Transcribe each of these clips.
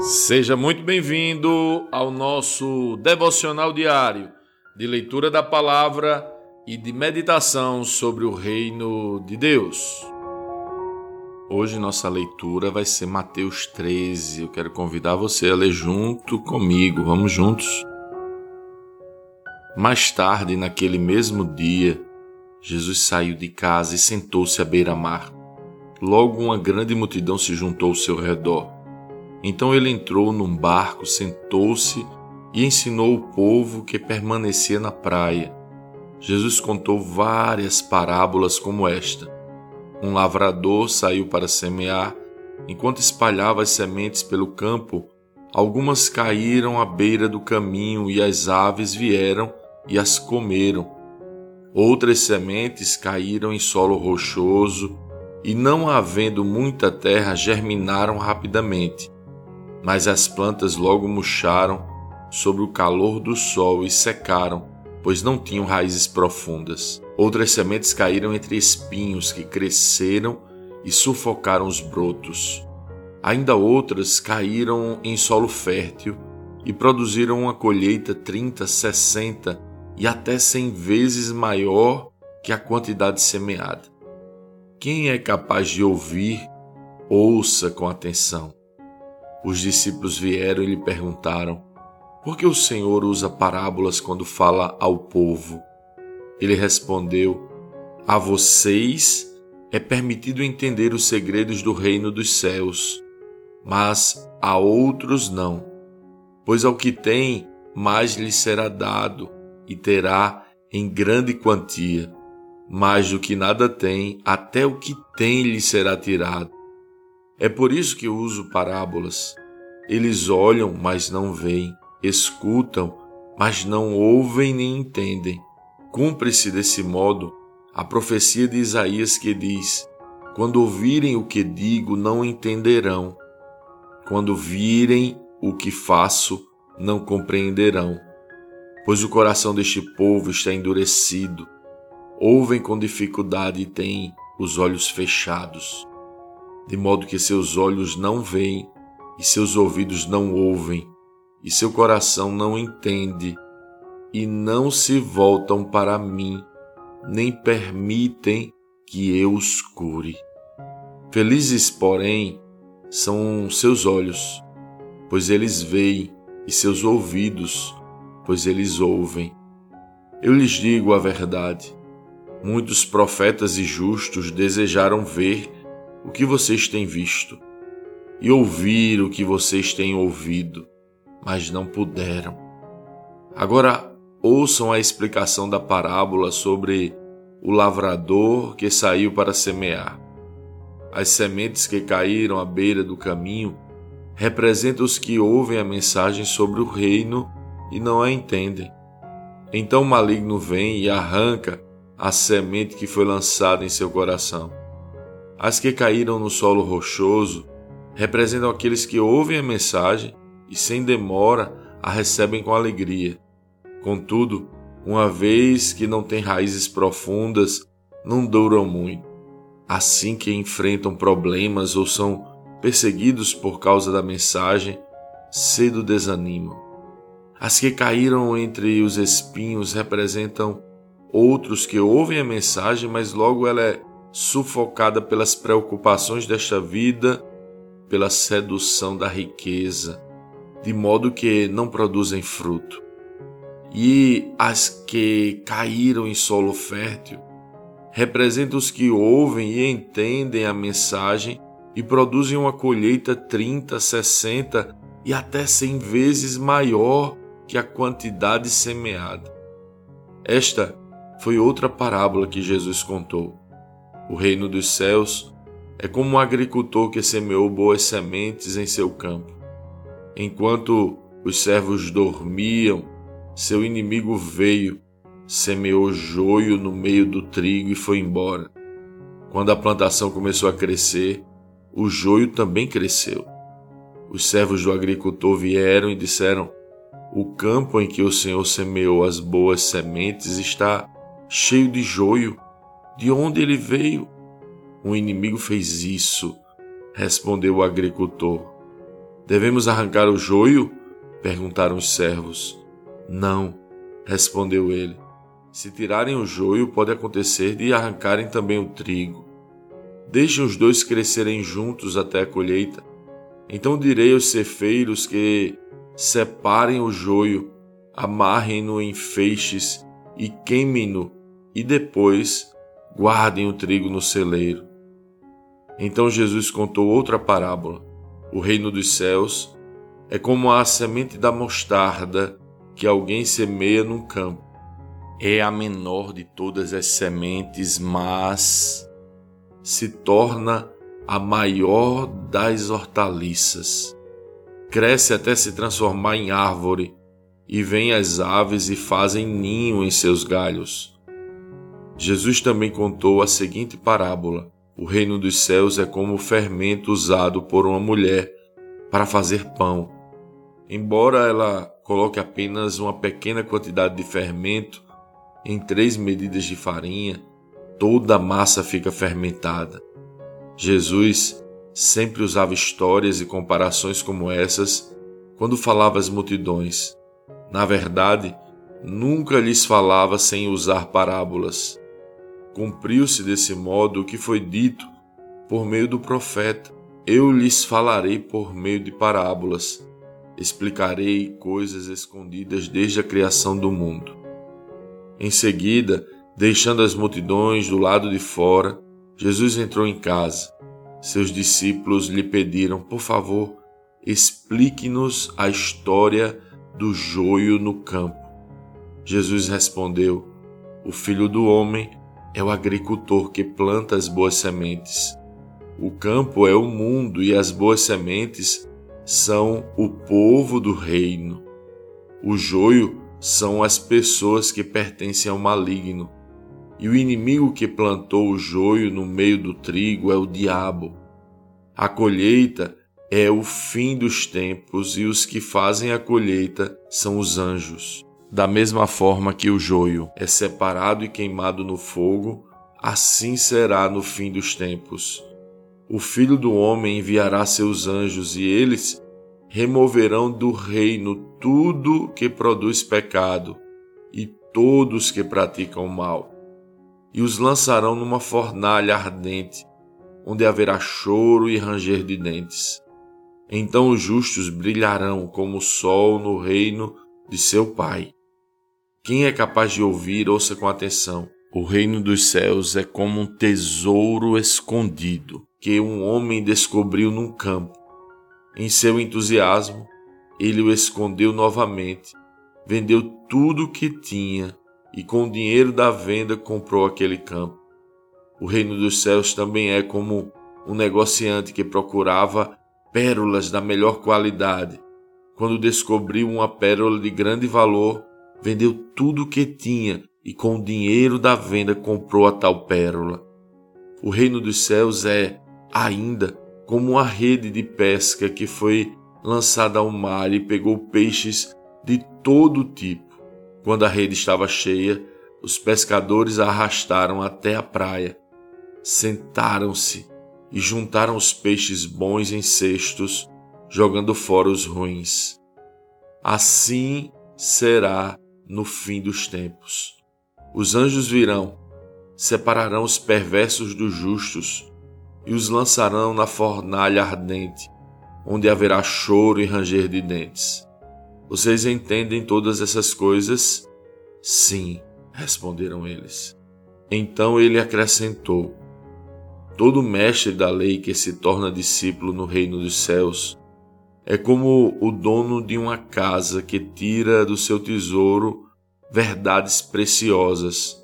Seja muito bem-vindo ao nosso devocional diário de leitura da palavra e de meditação sobre o reino de Deus. Hoje nossa leitura vai ser Mateus 13. Eu quero convidar você a ler junto comigo. Vamos juntos. Mais tarde, naquele mesmo dia, Jesus saiu de casa e sentou-se à beira-mar. Logo uma grande multidão se juntou ao seu redor. Então ele entrou num barco, sentou-se e ensinou o povo que permanecia na praia. Jesus contou várias parábolas como esta. Um lavrador saiu para semear. Enquanto espalhava as sementes pelo campo, algumas caíram à beira do caminho e as aves vieram e as comeram. Outras sementes caíram em solo rochoso e, não havendo muita terra, germinaram rapidamente. Mas as plantas logo murcharam sob o calor do sol e secaram, pois não tinham raízes profundas. Outras sementes caíram entre espinhos que cresceram e sufocaram os brotos. Ainda outras caíram em solo fértil e produziram uma colheita 30, 60 e até cem vezes maior que a quantidade semeada. Quem é capaz de ouvir, ouça com atenção. Os discípulos vieram e lhe perguntaram: Por que o Senhor usa parábolas quando fala ao povo? Ele respondeu: A vocês é permitido entender os segredos do reino dos céus, mas a outros não. Pois ao que tem, mais lhe será dado e terá em grande quantia. Mais do que nada tem, até o que tem lhe será tirado. É por isso que uso parábolas. Eles olham, mas não veem, escutam, mas não ouvem nem entendem. Cumpre-se desse modo a profecia de Isaías que diz: Quando ouvirem o que digo, não entenderão. Quando virem o que faço, não compreenderão pois o coração deste povo está endurecido. Ouvem com dificuldade e têm os olhos fechados, de modo que seus olhos não veem e seus ouvidos não ouvem, e seu coração não entende, e não se voltam para mim, nem permitem que eu os cure. Felizes, porém, são seus olhos, pois eles veem, e seus ouvidos, pois eles ouvem. Eu lhes digo a verdade. Muitos profetas e justos desejaram ver o que vocês têm visto e ouvir o que vocês têm ouvido, mas não puderam. Agora ouçam a explicação da parábola sobre o lavrador que saiu para semear. As sementes que caíram à beira do caminho representam os que ouvem a mensagem sobre o reino e não a entendem. Então o maligno vem e arranca a semente que foi lançada em seu coração. As que caíram no solo rochoso representam aqueles que ouvem a mensagem e, sem demora, a recebem com alegria. Contudo, uma vez que não têm raízes profundas, não duram muito. Assim que enfrentam problemas ou são perseguidos por causa da mensagem, cedo desanimam. As que caíram entre os espinhos representam outros que ouvem a mensagem, mas logo ela é sufocada pelas preocupações desta vida, pela sedução da riqueza, de modo que não produzem fruto. E as que caíram em solo fértil representam os que ouvem e entendem a mensagem e produzem uma colheita 30, 60 e até 100 vezes maior que a quantidade semeada. Esta foi outra parábola que Jesus contou. O reino dos céus é como um agricultor que semeou boas sementes em seu campo. Enquanto os servos dormiam, seu inimigo veio, semeou joio no meio do trigo e foi embora. Quando a plantação começou a crescer, o joio também cresceu. Os servos do agricultor vieram e disseram: o campo em que o Senhor semeou as boas sementes está cheio de joio. De onde ele veio? Um inimigo fez isso, respondeu o agricultor. Devemos arrancar o joio? perguntaram os servos. Não, respondeu ele. Se tirarem o joio, pode acontecer de arrancarem também o trigo. Deixem os dois crescerem juntos até a colheita. Então direi aos cefeiros que separem o joio, amarrem-no em feixes e queimem-no, e depois guardem o trigo no celeiro. Então Jesus contou outra parábola. O reino dos céus é como a semente da mostarda que alguém semeia num campo. É a menor de todas as sementes, mas se torna a maior das hortaliças. Cresce até se transformar em árvore, e vêm as aves e fazem ninho em seus galhos. Jesus também contou a seguinte parábola: O reino dos céus é como o fermento usado por uma mulher para fazer pão. Embora ela coloque apenas uma pequena quantidade de fermento em três medidas de farinha, toda a massa fica fermentada. Jesus sempre usava histórias e comparações como essas quando falava às multidões. Na verdade, nunca lhes falava sem usar parábolas. Cumpriu-se desse modo o que foi dito por meio do profeta: Eu lhes falarei por meio de parábolas, explicarei coisas escondidas desde a criação do mundo. Em seguida, deixando as multidões do lado de fora, Jesus entrou em casa. Seus discípulos lhe pediram, por favor, explique-nos a história do joio no campo. Jesus respondeu: O filho do homem é o agricultor que planta as boas sementes. O campo é o mundo e as boas sementes são o povo do reino. O joio são as pessoas que pertencem ao maligno. E o inimigo que plantou o joio no meio do trigo é o diabo. A colheita é o fim dos tempos e os que fazem a colheita são os anjos. Da mesma forma que o joio é separado e queimado no fogo, assim será no fim dos tempos. O Filho do Homem enviará seus anjos e eles removerão do reino tudo que produz pecado e todos que praticam mal e os lançarão numa fornalha ardente, onde haverá choro e ranger de dentes. Então os justos brilharão como o sol no reino de seu Pai. Quem é capaz de ouvir, ouça com atenção. O reino dos céus é como um tesouro escondido que um homem descobriu num campo. Em seu entusiasmo, ele o escondeu novamente, vendeu tudo o que tinha e com o dinheiro da venda comprou aquele campo. O reino dos céus também é como um negociante que procurava pérolas da melhor qualidade. Quando descobriu uma pérola de grande valor, vendeu tudo o que tinha e com o dinheiro da venda comprou a tal pérola. O reino dos céus é, ainda, como uma rede de pesca que foi lançada ao mar e pegou peixes de todo tipo. Quando a rede estava cheia, os pescadores a arrastaram até a praia. Sentaram-se e juntaram os peixes bons em cestos, jogando fora os ruins. Assim será no fim dos tempos. Os anjos virão, separarão os perversos dos justos e os lançarão na fornalha ardente, onde haverá choro e ranger de dentes. Vocês entendem todas essas coisas? Sim, responderam eles. Então ele acrescentou: Todo mestre da lei que se torna discípulo no reino dos céus é como o dono de uma casa que tira do seu tesouro verdades preciosas,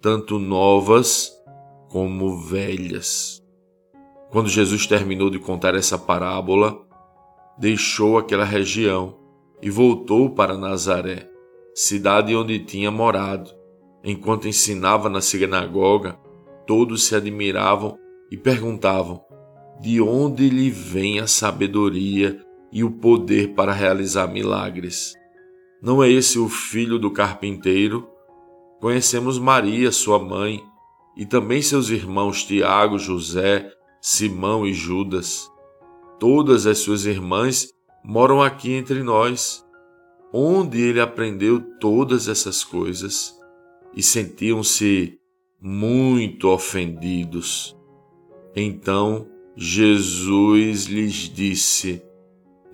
tanto novas como velhas. Quando Jesus terminou de contar essa parábola, deixou aquela região e voltou para Nazaré, cidade onde tinha morado. Enquanto ensinava na sinagoga, todos se admiravam e perguntavam: de onde lhe vem a sabedoria e o poder para realizar milagres? Não é esse o filho do carpinteiro? Conhecemos Maria, sua mãe, e também seus irmãos Tiago, José, Simão e Judas. todas as suas irmãs moram aqui entre nós. Onde ele aprendeu todas essas coisas? E sentiam-se muito ofendidos. Então Jesus lhes disse: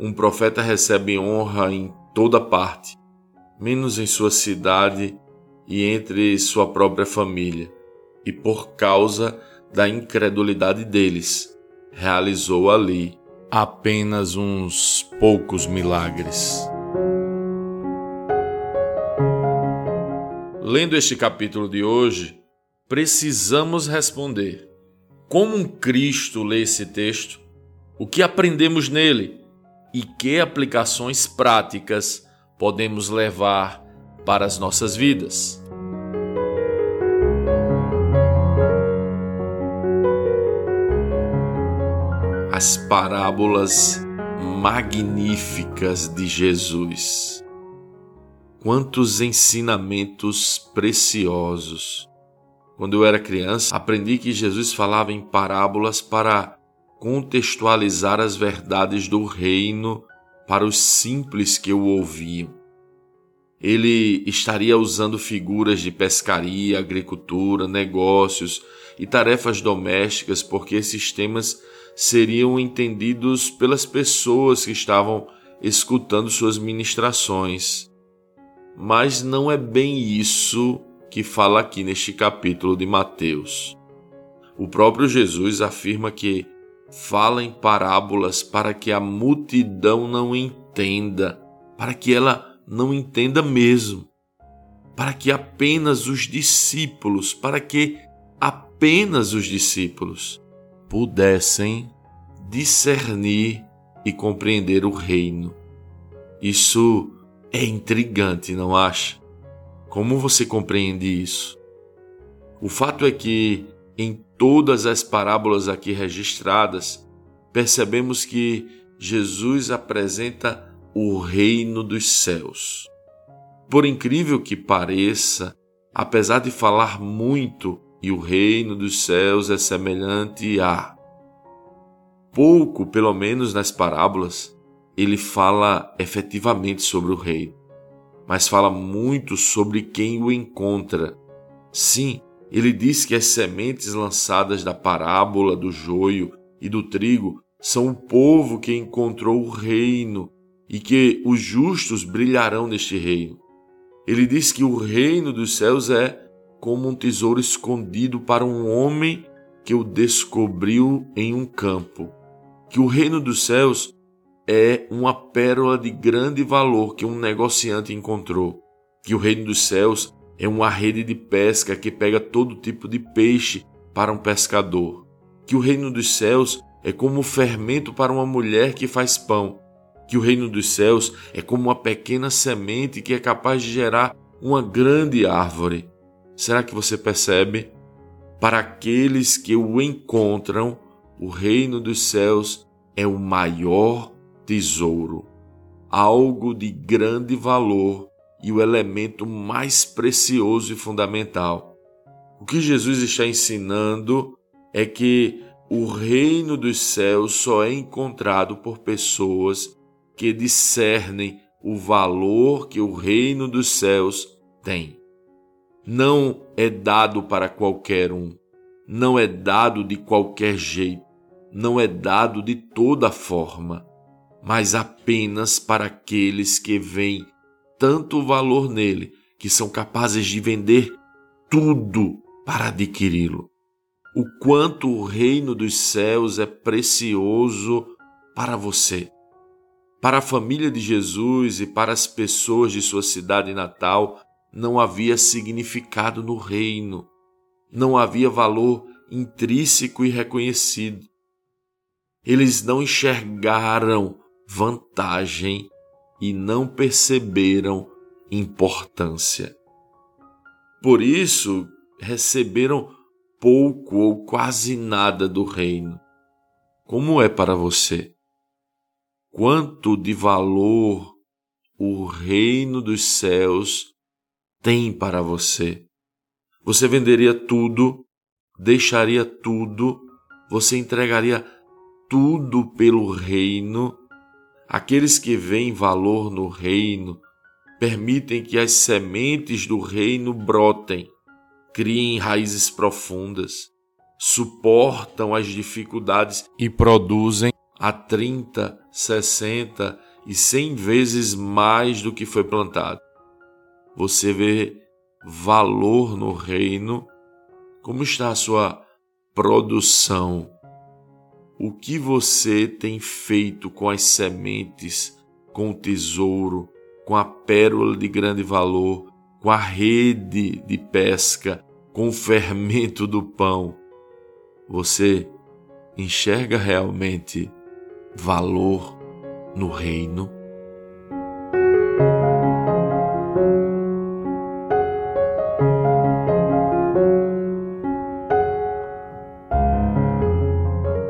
Um profeta recebe honra em toda parte, menos em sua cidade e entre sua própria família. E por causa da incredulidade deles, realizou ali apenas uns poucos milagres. Lendo este capítulo de hoje, precisamos responder: como um Cristo lê esse texto? O que aprendemos nele? E que aplicações práticas podemos levar para as nossas vidas? as parábolas magníficas de Jesus. Quantos ensinamentos preciosos! Quando eu era criança, aprendi que Jesus falava em parábolas para contextualizar as verdades do reino para os simples que o ouviam. Ele estaria usando figuras de pescaria, agricultura, negócios e tarefas domésticas, porque esses temas seriam entendidos pelas pessoas que estavam escutando suas ministrações. Mas não é bem isso que fala aqui neste capítulo de Mateus. O próprio Jesus afirma que fala em parábolas para que a multidão não entenda, para que ela não entenda mesmo, para que apenas os discípulos, para que apenas os discípulos pudessem discernir e compreender o reino. Isso é intrigante, não acha? Como você compreende isso? O fato é que em todas as parábolas aqui registradas, percebemos que Jesus apresenta o reino dos céus. Por incrível que pareça, apesar de falar muito e o reino dos céus é semelhante a. Pouco, pelo menos nas parábolas, ele fala efetivamente sobre o reino, mas fala muito sobre quem o encontra. Sim, ele diz que as sementes lançadas da parábola do joio e do trigo são o povo que encontrou o reino e que os justos brilharão neste reino. Ele diz que o reino dos céus é como um tesouro escondido para um homem que o descobriu em um campo. Que o reino dos céus é uma pérola de grande valor que um negociante encontrou. Que o reino dos céus é uma rede de pesca que pega todo tipo de peixe para um pescador. Que o reino dos céus é como o fermento para uma mulher que faz pão. Que o reino dos céus é como uma pequena semente que é capaz de gerar uma grande árvore. Será que você percebe? Para aqueles que o encontram, o reino dos céus é o maior tesouro, algo de grande valor e o elemento mais precioso e fundamental. O que Jesus está ensinando é que o reino dos céus só é encontrado por pessoas que discernem o valor que o reino dos céus tem não é dado para qualquer um, não é dado de qualquer jeito, não é dado de toda forma, mas apenas para aqueles que veem tanto valor nele que são capazes de vender tudo para adquiri-lo. O quanto o reino dos céus é precioso para você. Para a família de Jesus e para as pessoas de sua cidade natal, não havia significado no reino, não havia valor intrínseco e reconhecido. Eles não enxergaram vantagem e não perceberam importância. Por isso, receberam pouco ou quase nada do reino. Como é para você? Quanto de valor o reino dos céus tem para você. Você venderia tudo, deixaria tudo, você entregaria tudo pelo reino, aqueles que veem valor no reino, permitem que as sementes do reino brotem, criem raízes profundas, suportam as dificuldades e produzem a 30, 60 e 100 vezes mais do que foi plantado. Você vê valor no reino? Como está a sua produção? O que você tem feito com as sementes, com o tesouro, com a pérola de grande valor, com a rede de pesca, com o fermento do pão? Você enxerga realmente valor no reino?